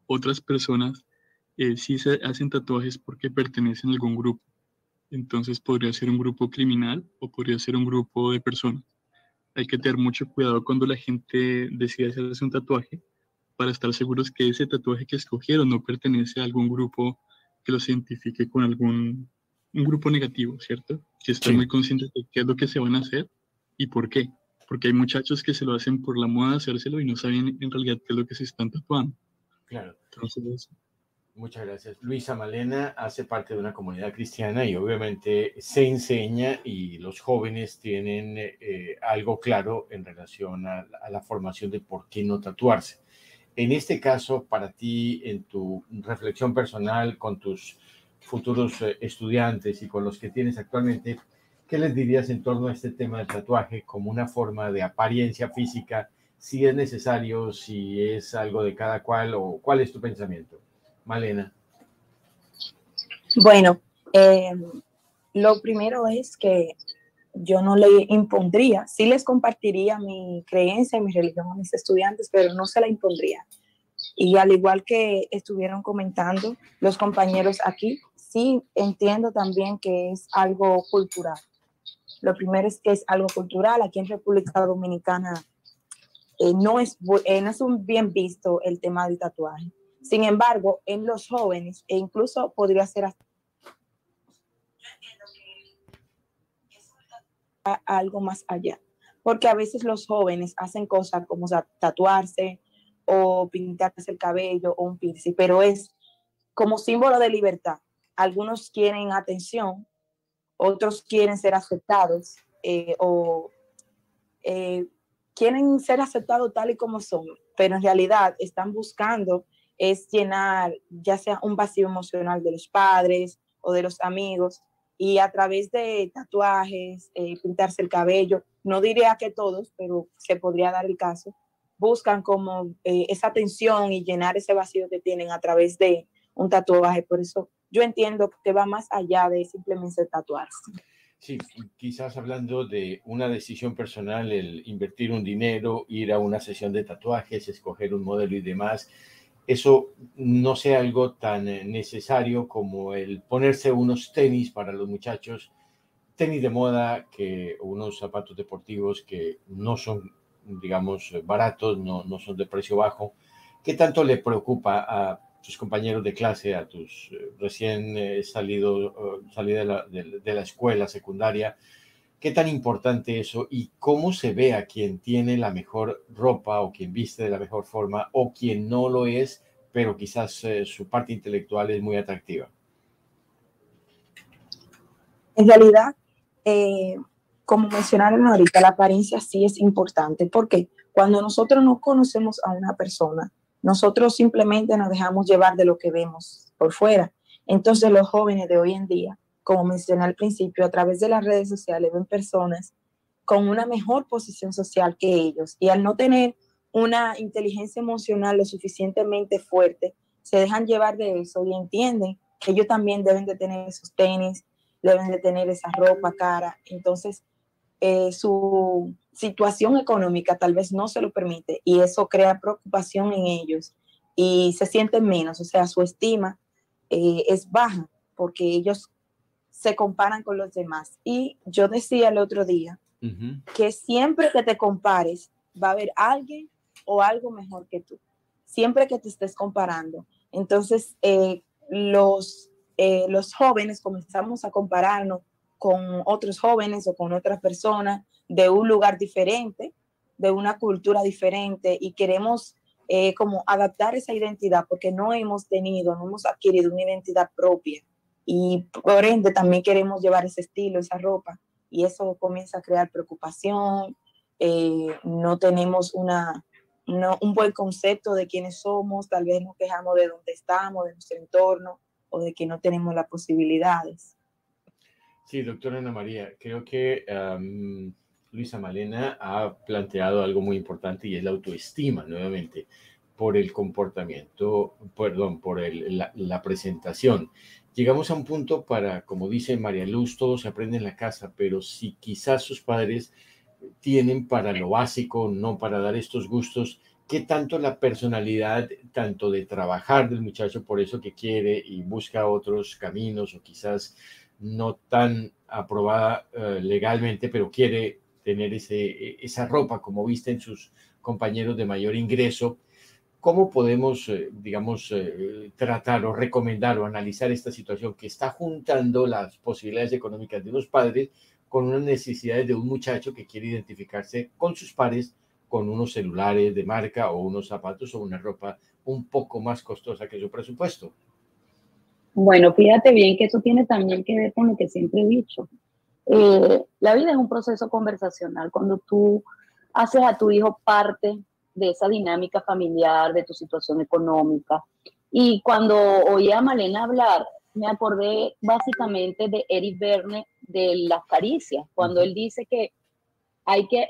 Otras personas eh, sí se hacen tatuajes porque pertenecen a algún grupo. Entonces podría ser un grupo criminal o podría ser un grupo de personas. Hay que tener mucho cuidado cuando la gente decide hacerse un tatuaje para estar seguros que ese tatuaje que escogieron no pertenece a algún grupo que los identifique con algún un grupo negativo, ¿cierto? Que estén muy conscientes de qué es lo que se van a hacer y por qué. Porque hay muchachos que se lo hacen por la moda de hacérselo y no saben en realidad qué es lo que se están tatuando. Claro. Entonces, Muchas gracias. Luisa Malena hace parte de una comunidad cristiana y obviamente se enseña y los jóvenes tienen eh, algo claro en relación a, la formación de por qué no tatuarse. En este caso, para ti, en tu reflexión personal con tus futuros eh, estudiantes y con los que tienes actualmente, ¿qué les dirías en torno a este tema del tatuaje como una forma de apariencia física, si es necesario, si es algo de cada cual o cuál es tu pensamiento? Malena. Bueno, eh, lo primero es que yo no le impondría, sí les compartiría mi creencia y mi religión a mis estudiantes, pero no se la impondría. Y al igual que estuvieron comentando los compañeros aquí, sí entiendo también que es algo cultural. Lo primero es que es algo cultural. Aquí en República Dominicana eh, no, es, eh, no es un bien visto el tema del tatuaje. Sin embargo, en los jóvenes, e incluso podría ser hasta algo más allá. Porque a veces los jóvenes hacen cosas como tatuarse o pintarse el cabello o un piercing, pero es como símbolo de libertad. Algunos quieren atención, otros quieren ser aceptados eh, o eh, quieren ser aceptados tal y como son, pero en realidad están buscando es llenar ya sea un vacío emocional de los padres o de los amigos y a través de tatuajes, eh, pintarse el cabello, no diría que todos, pero se podría dar el caso, buscan como eh, esa atención y llenar ese vacío que tienen a través de un tatuaje. Por eso yo entiendo que va más allá de simplemente tatuarse. Sí, quizás hablando de una decisión personal, el invertir un dinero, ir a una sesión de tatuajes, escoger un modelo y demás, eso no sea algo tan eh, necesario como el ponerse unos tenis para los muchachos, tenis de moda, que unos zapatos deportivos que no son, digamos, baratos, no, no son de precio bajo. ¿Qué tanto le preocupa a tus compañeros de clase, a tus eh, recién eh, salido, salida de la escuela secundaria, ¿Qué tan importante eso y cómo se ve a quien tiene la mejor ropa o quien viste de la mejor forma o quien no lo es, pero quizás eh, su parte intelectual es muy atractiva? En realidad, eh, como mencionaron ahorita, la apariencia sí es importante porque cuando nosotros no conocemos a una persona, nosotros simplemente nos dejamos llevar de lo que vemos por fuera. Entonces los jóvenes de hoy en día como mencioné al principio, a través de las redes sociales ven personas con una mejor posición social que ellos y al no tener una inteligencia emocional lo suficientemente fuerte, se dejan llevar de eso y entienden que ellos también deben de tener esos tenis, deben de tener esa ropa cara. Entonces, eh, su situación económica tal vez no se lo permite y eso crea preocupación en ellos y se sienten menos, o sea, su estima eh, es baja porque ellos se comparan con los demás. Y yo decía el otro día que siempre que te compares va a haber alguien o algo mejor que tú. Siempre que te estés comparando. Entonces, eh, los, eh, los jóvenes comenzamos a compararnos con otros jóvenes o con otras personas de un lugar diferente, de una cultura diferente y queremos eh, como adaptar esa identidad porque no hemos tenido, no hemos adquirido una identidad propia y por ende también queremos llevar ese estilo, esa ropa y eso comienza a crear preocupación, eh, no tenemos una, un buen concepto de quiénes somos, tal vez nos quejamos de dónde estamos, de nuestro entorno o de que no tenemos las posibilidades. Sí, doctora Ana María, creo que Luisa Malena ha planteado algo muy importante y es la autoestima nuevamente por el comportamiento, perdón, por la, la, presentación llegamos a un punto para, como dice María Luz, todo se aprende en la casa, pero si quizás sus padres tienen para lo básico, no para dar estos gustos, ¿qué tanto la personalidad, tanto de trabajar del muchacho por eso que quiere y busca otros caminos o quizás no tan aprobada eh, legalmente, pero quiere tener ese, esa ropa como visten sus compañeros de mayor ingreso, ¿Cómo podemos, eh, digamos, eh, tratar o recomendar o analizar esta situación que está juntando las posibilidades económicas de los padres con unas necesidades de un muchacho que quiere identificarse con sus pares con unos celulares de marca o unos zapatos o una ropa un poco más costosa que su presupuesto? Bueno, fíjate bien que eso tiene también que ver con lo que siempre he dicho. Eh, la vida es un proceso conversacional. Cuando tú haces a tu hijo parte de esa dinámica familiar, de tu situación económica. Y cuando oí a Malena hablar, me acordé básicamente de Eric Verne de las caricias, cuando él dice que hay que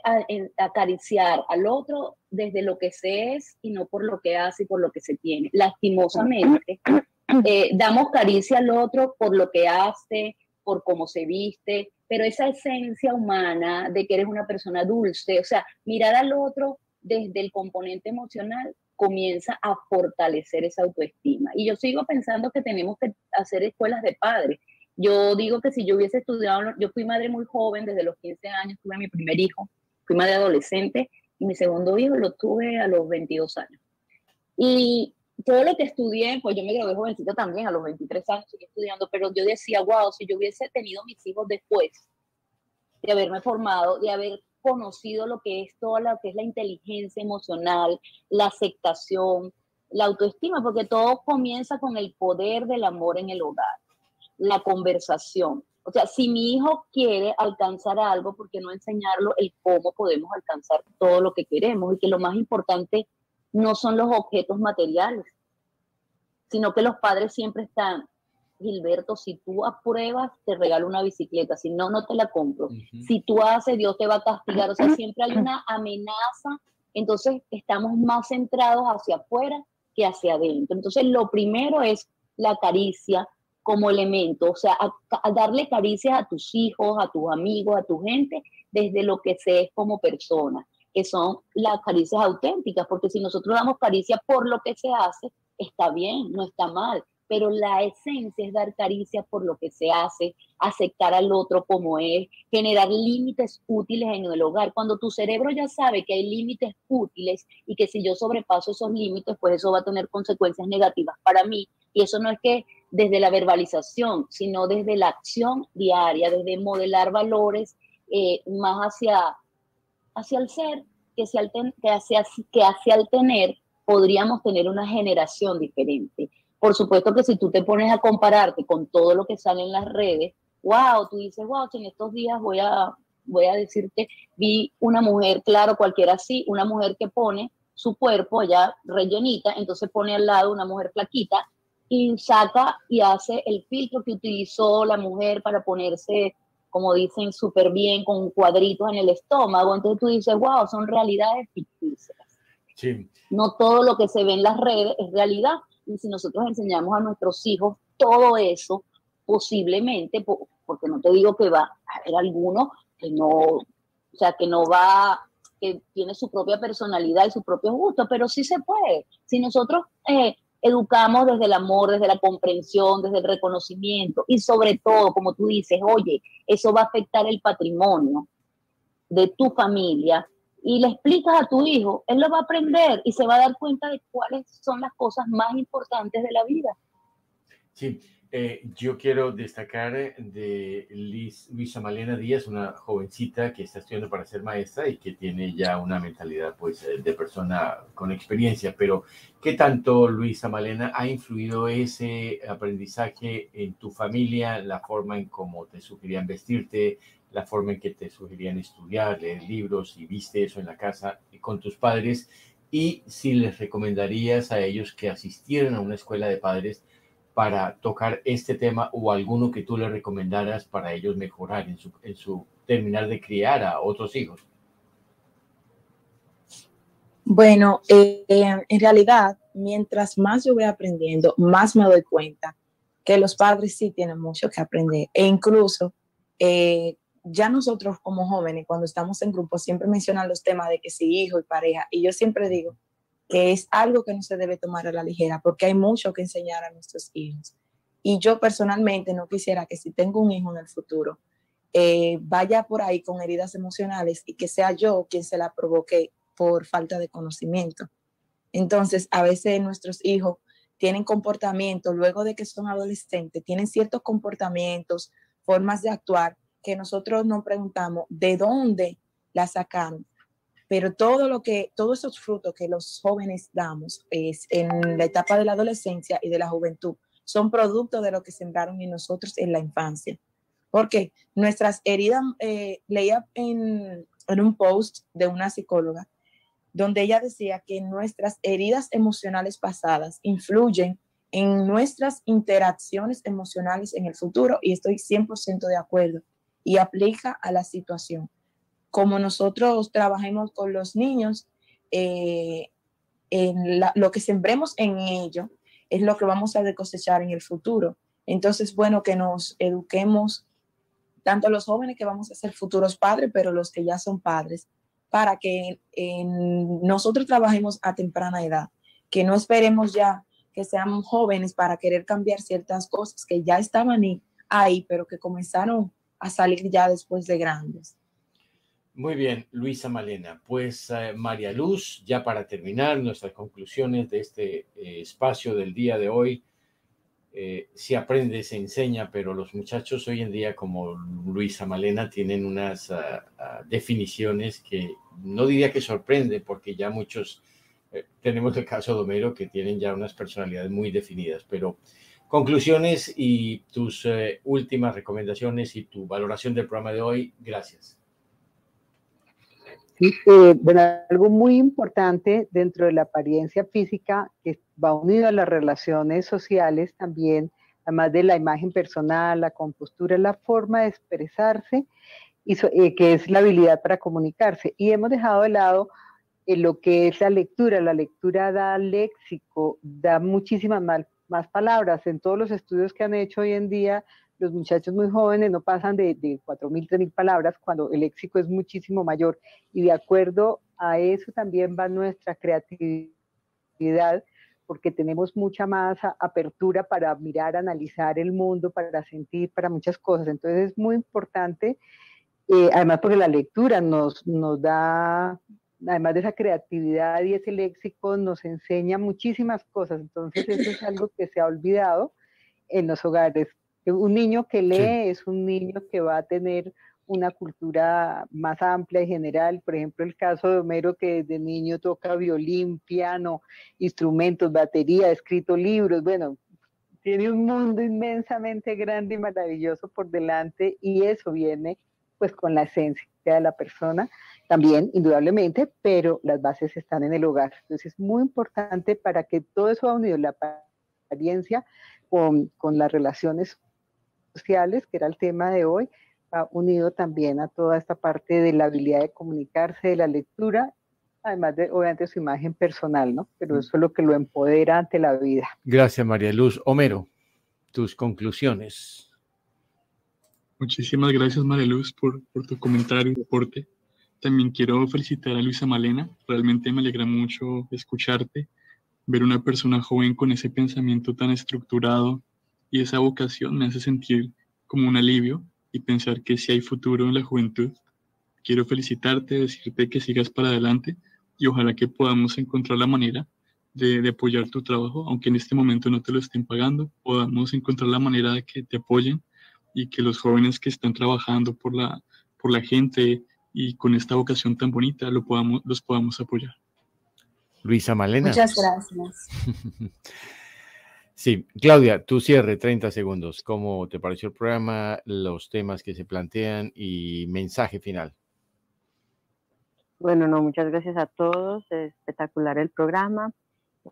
acariciar al otro desde lo que se es y no por lo que hace y por lo que se tiene. Lastimosamente, *coughs* eh, damos caricia al otro por lo que hace, por cómo se viste, pero esa esencia humana de que eres una persona dulce, o sea, mirar al otro desde el componente emocional comienza a fortalecer esa autoestima. Y yo sigo pensando que tenemos que hacer escuelas de padres. Yo digo que si yo hubiese estudiado, yo fui madre muy joven, desde los 15 años tuve mi primer hijo, fui madre adolescente y mi segundo hijo lo tuve a los 22 años. Y todo lo que estudié, pues yo me gradué jovencita también, a los 23 años seguí estudiando, pero yo decía, wow, si yo hubiese tenido mis hijos después de haberme formado, de haber conocido lo que es toda lo que es la inteligencia emocional, la aceptación, la autoestima, porque todo comienza con el poder del amor en el hogar, la conversación. O sea, si mi hijo quiere alcanzar algo, ¿por qué no enseñarlo el cómo podemos alcanzar todo lo que queremos? Y que lo más importante no son los objetos materiales, sino que los padres siempre están Gilberto, si tú apruebas, te regalo una bicicleta, si no, no te la compro. Si tú haces, Dios te va a castigar. O sea, siempre hay una amenaza. Entonces, estamos más centrados hacia afuera que hacia adentro. Entonces, lo primero es la caricia como elemento, o sea, a, darle caricias a tus hijos, a tus amigos, a tu gente, desde lo que se es como persona, que son las caricias auténticas, porque si nosotros damos caricia por lo que se hace, está bien, no está mal, pero la esencia es dar caricia por lo que se hace, aceptar al otro como es, generar límites útiles en el hogar. Cuando tu cerebro ya sabe que hay límites útiles y que si yo sobrepaso esos límites, pues eso va a tener consecuencias negativas para mí. Y eso no es que desde la verbalización, sino desde la acción diaria, desde modelar valores eh, más hacia, hacia el ser que hacia, el que, hacia, que hacia el tener podríamos tener una generación diferente. Por supuesto que si tú te pones a compararte con todo lo que sale en las redes, wow, tú dices, wow, en estos días voy a, voy a decirte, vi una mujer, claro, cualquiera así, una mujer que pone su cuerpo ya rellenita, entonces pone al lado una mujer flaquita y saca y hace el filtro que utilizó la mujer para ponerse, como dicen, súper bien, con cuadritos en el estómago. Entonces tú dices, wow, son realidades ficticias. Sí. No todo lo que se ve en las redes es realidad. Y si nosotros enseñamos a nuestros hijos todo eso, posiblemente, porque no te digo que va a haber alguno que no, o sea, que no va, que tiene su propia personalidad y su propio gusto, pero sí se puede. Si nosotros eh, educamos desde el amor, desde la comprensión, desde el reconocimiento y sobre todo, como tú dices, oye, eso va a afectar el patrimonio de tu familia y le explicas a tu hijo, él lo va a aprender y se va a dar cuenta de cuáles son las cosas más importantes de la vida. Sí, eh, yo quiero destacar eh, de Liz, Luisa Malena Díaz, una jovencita que está estudiando para ser maestra y que tiene ya una mentalidad pues, eh, de persona con experiencia. Pero, ¿qué tanto, Luisa Malena, ha influido ese aprendizaje en tu familia, la forma en cómo te sugerían vestirte, la forma en que te sugerían estudiar, leer libros y viste eso en la casa con tus padres? Y si les recomendarías a ellos que asistieran a una escuela de padres para tocar este tema o alguno que tú le recomendaras para ellos mejorar en su, en su terminar de criar a otros hijos? Bueno, eh, en realidad, mientras más yo voy aprendiendo, más me doy cuenta que los padres sí tienen mucho que aprender. E incluso eh, ya nosotros como jóvenes, cuando estamos en grupo, siempre mencionan los temas de que si hijo y pareja. Y yo siempre digo, que es algo que no se debe tomar a la ligera, porque hay mucho que enseñar a nuestros hijos. Y yo personalmente no quisiera que si tengo un hijo en el futuro, eh, vaya por ahí con heridas emocionales y que sea yo quien se la provoque por falta de conocimiento. Entonces, a veces nuestros hijos tienen comportamientos, luego de que son adolescentes, tienen ciertos comportamientos, formas de actuar que nosotros nos preguntamos de dónde la sacaron pero todo lo que, todos esos frutos que los jóvenes damos es en la etapa de la adolescencia y de la juventud. Son producto de lo que sembraron en nosotros en la infancia. Porque nuestras heridas, eh, leía en, en un post de una psicóloga, donde ella decía que nuestras heridas emocionales pasadas influyen en nuestras interacciones emocionales en el futuro y estoy 100% de acuerdo y aplica a la situación como nosotros trabajemos con los niños, eh, en lo que sembremos en ellos es lo que vamos a cosechar en el futuro. Entonces, bueno, que nos eduquemos, tanto los jóvenes que vamos a ser futuros padres, pero los que ya son padres, para que nosotros trabajemos a temprana edad, que no esperemos ya que seamos jóvenes para querer cambiar ciertas cosas que ya estaban ahí, pero que comenzaron a salir ya después de grandes. Muy bien, Luisa Malena. Pues eh, María Luz, ya para terminar nuestras conclusiones de este eh, espacio del día de hoy, eh, se aprende, se enseña, pero los muchachos hoy en día, como Luisa Malena, tienen unas ah, ah, definiciones que no diría que sorprende, porque ya muchos tenemos el caso de Homero que tienen ya unas personalidades muy definidas, pero conclusiones y tus últimas recomendaciones y tu valoración del programa de hoy, gracias. Eh, bueno, algo muy importante dentro de la apariencia física que va unido a las relaciones sociales también, además de la imagen personal, la compostura, la forma de expresarse, y eh, que es la habilidad para comunicarse. Y hemos dejado de lado eh, lo que es la lectura. La lectura da léxico, da muchísimas más palabras. En todos los estudios que han hecho hoy en día, los muchachos muy jóvenes no pasan de, de 4.000, 3.000 palabras cuando el léxico es muchísimo mayor. Y de acuerdo a eso también va nuestra creatividad, porque tenemos mucha más apertura para mirar, analizar el mundo, para sentir, para muchas cosas. Entonces es muy importante, eh, además porque la lectura nos, nos da, además de esa creatividad y ese léxico, nos enseña muchísimas cosas. Entonces eso es algo que se ha olvidado en los hogares. Un niño que lee es un niño que va a tener una cultura más amplia y general. Por ejemplo, el caso de Homero que desde niño toca violín, piano, instrumentos, batería, ha escrito libros, bueno, tiene un mundo inmensamente grande y maravilloso por delante y eso viene pues con la esencia de la persona también, indudablemente, pero las bases están en el hogar. Entonces es muy importante para que todo eso ha unido la apariencia con, con las relaciones sociales, que era el tema de hoy, ha unido también a toda esta parte de la habilidad de comunicarse, de la lectura, además de obviamente su imagen personal, ¿no? Pero eso es lo que lo empodera ante la vida. Gracias, María Luz. Homero, tus conclusiones. Muchísimas gracias, María Luz, por, por tu comentario y aporte. También quiero felicitar a Luisa Malena. Realmente me alegra mucho escucharte, ver una persona joven con ese pensamiento tan estructurado y esa vocación me hace sentir como un alivio y pensar que si hay futuro en la juventud. Quiero felicitarte, decirte que sigas para adelante y ojalá que podamos encontrar la manera de, apoyar tu trabajo, aunque en este momento no te lo estén pagando, podamos encontrar la manera de que te apoyen y que los jóvenes que están trabajando por la, por la gente y con esta vocación tan bonita lo podamos, los podamos apoyar. Luisa Malena. Muchas gracias. *laughs* Sí, Claudia, tu cierre, 30 segundos. ¿Cómo te pareció el programa, los temas que se plantean y mensaje final? Bueno, no, muchas gracias a todos. espectacular el programa.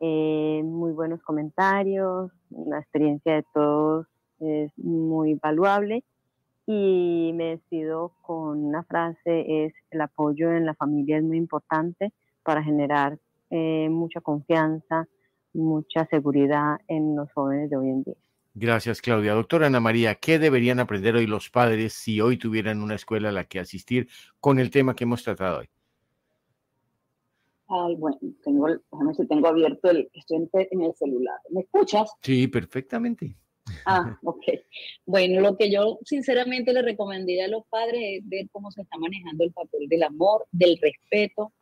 Eh, muy buenos comentarios. La experiencia de todos es muy valuable. Y me despido con una frase, es el apoyo en la familia es muy importante para generar eh, mucha confianza, mucha seguridad en los jóvenes de hoy en día. Gracias, Claudia. Doctora Ana María, ¿qué deberían aprender hoy los padres si hoy tuvieran una escuela a la que asistir con el tema que hemos tratado hoy? Ay, bueno, tengo, déjame si tengo abierto el, estoy en el celular. ¿Me escuchas? Sí, perfectamente. Ah, ok. Bueno, lo que yo sinceramente le recomendaría a los padres es ver cómo se está manejando el papel del amor, del respeto,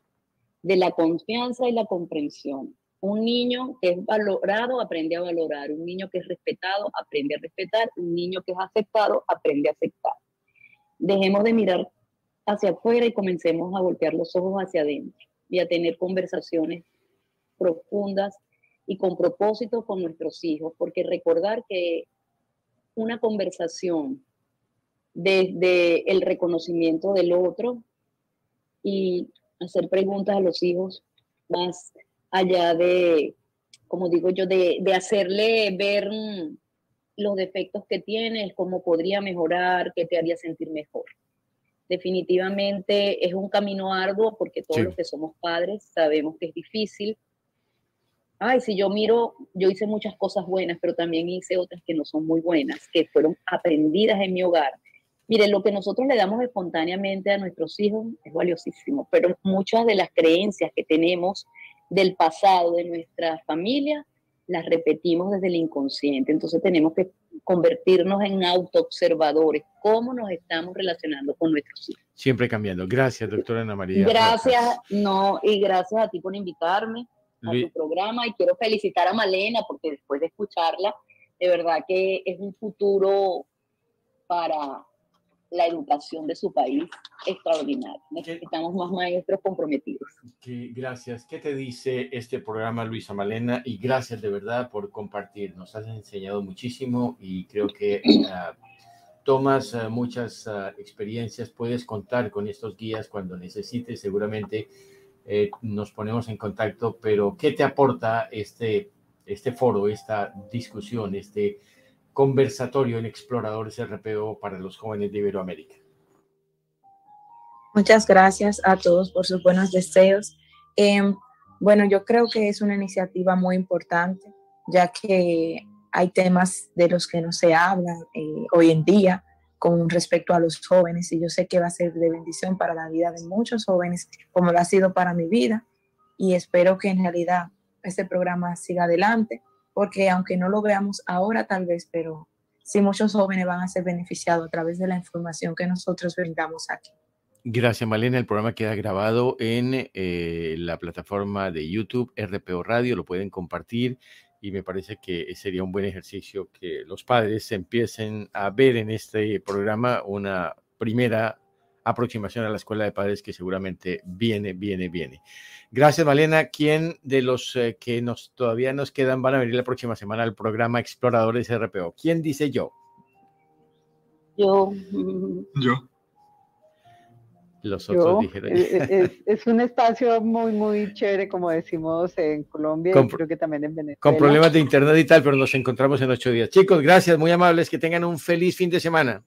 de la confianza y la comprensión. Un niño que es valorado aprende a valorar, un niño que es respetado aprende a respetar, un niño que es aceptado aprende a aceptar. Dejemos de mirar hacia afuera y comencemos a voltear los ojos hacia adentro y a tener conversaciones profundas y con propósito con nuestros hijos, porque recordar que una conversación desde el reconocimiento del otro y hacer preguntas a los hijos más allá de, como digo yo, de, hacerle ver mm, los defectos que tienes, cómo podría mejorar, qué te haría sentir mejor. Definitivamente es un camino arduo porque todos los que somos padres sabemos que es difícil. Ay, si yo miro, yo hice muchas cosas buenas, pero también hice otras que no son muy buenas, que fueron aprendidas en mi hogar. Mire, lo que nosotros le damos espontáneamente a nuestros hijos es valiosísimo, pero muchas de las creencias que tenemos del pasado de nuestra familia, las repetimos desde el inconsciente. Entonces tenemos que convertirnos en autoobservadores, cómo nos estamos relacionando con nuestros hijos. Siempre cambiando. Gracias, doctora Ana María. Gracias, no, y gracias a ti por invitarme a tu programa y quiero felicitar a Malena porque después de escucharla, de verdad que es un futuro para, la educación de su país extraordinaria. Necesitamos más maestros comprometidos. gracias. ¿Qué te dice este programa, Luisa Malena? Y gracias de verdad por compartir. Nos has enseñado muchísimo y creo que *clears throat* ah, tomas ah, muchas ah, experiencias. Puedes contar con estos guías cuando necesites. Seguramente eh, nos ponemos en contacto. Pero ¿qué te aporta este, este foro, esta discusión, este conversatorio en Exploradores RPO para los jóvenes de Iberoamérica. Muchas gracias a todos por sus buenos deseos. Em, bueno, yo creo que es una iniciativa muy importante, ya que hay temas de los que no se habla eh, hoy en día con respecto a los jóvenes y yo sé que va a ser de bendición para la vida de muchos jóvenes, como lo ha sido para mi vida, y espero que en realidad este programa siga adelante porque aunque no lo veamos ahora tal vez, pero sí muchos jóvenes van a ser beneficiados a través de la información que nosotros brindamos aquí. Gracias, Malena. El programa queda grabado en eh, la plataforma de YouTube RPO Radio. Lo pueden compartir y me parece que sería un buen ejercicio que los padres empiecen a ver en este programa una primera aproximación a la escuela de padres que seguramente viene, viene, viene. Gracias, Malena. ¿Quién de los eh, que nos todavía nos quedan van a venir la próxima semana al programa Exploradores RPO? ¿Quién dice yo? Yo. Yo. Los otros Yo, dijeron. eh, eh, es, *laughs* es un espacio muy, muy chévere, como decimos en Colombia Con- y creo que también en Venezuela. Con problemas de internet y tal, pero nos encontramos en ocho días. Chicos, gracias, muy amables, que tengan un feliz fin de semana.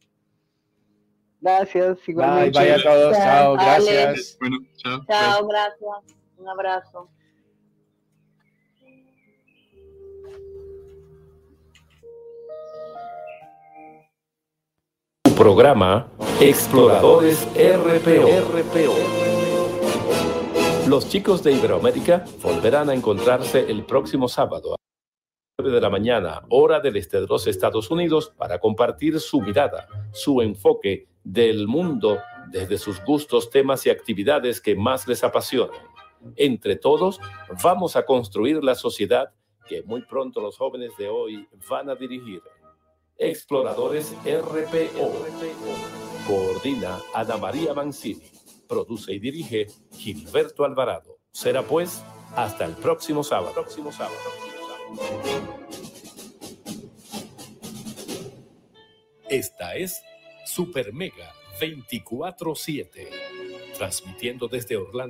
Gracias, Bye, igualmente. bye a todos, chao, gracias. Bueno, chao. Chao, gracias. Un abrazo. Programa Exploradores RPO. Los chicos de Iberoamérica volverán a encontrarse el próximo sábado a las 9 de la mañana, hora del este de los Estados Unidos, para compartir su mirada, su enfoque del mundo desde sus gustos, temas y actividades que más les apasionan. Entre todos, vamos a construir la sociedad que muy pronto los jóvenes de hoy van a dirigir. Exploradores RPO. Coordina Ana María Mancini. Produce y dirige Gilberto Alvarado. Será pues hasta el próximo sábado. Próximo sábado. Esta es Super Mega 24-7. Transmitiendo desde Orlando.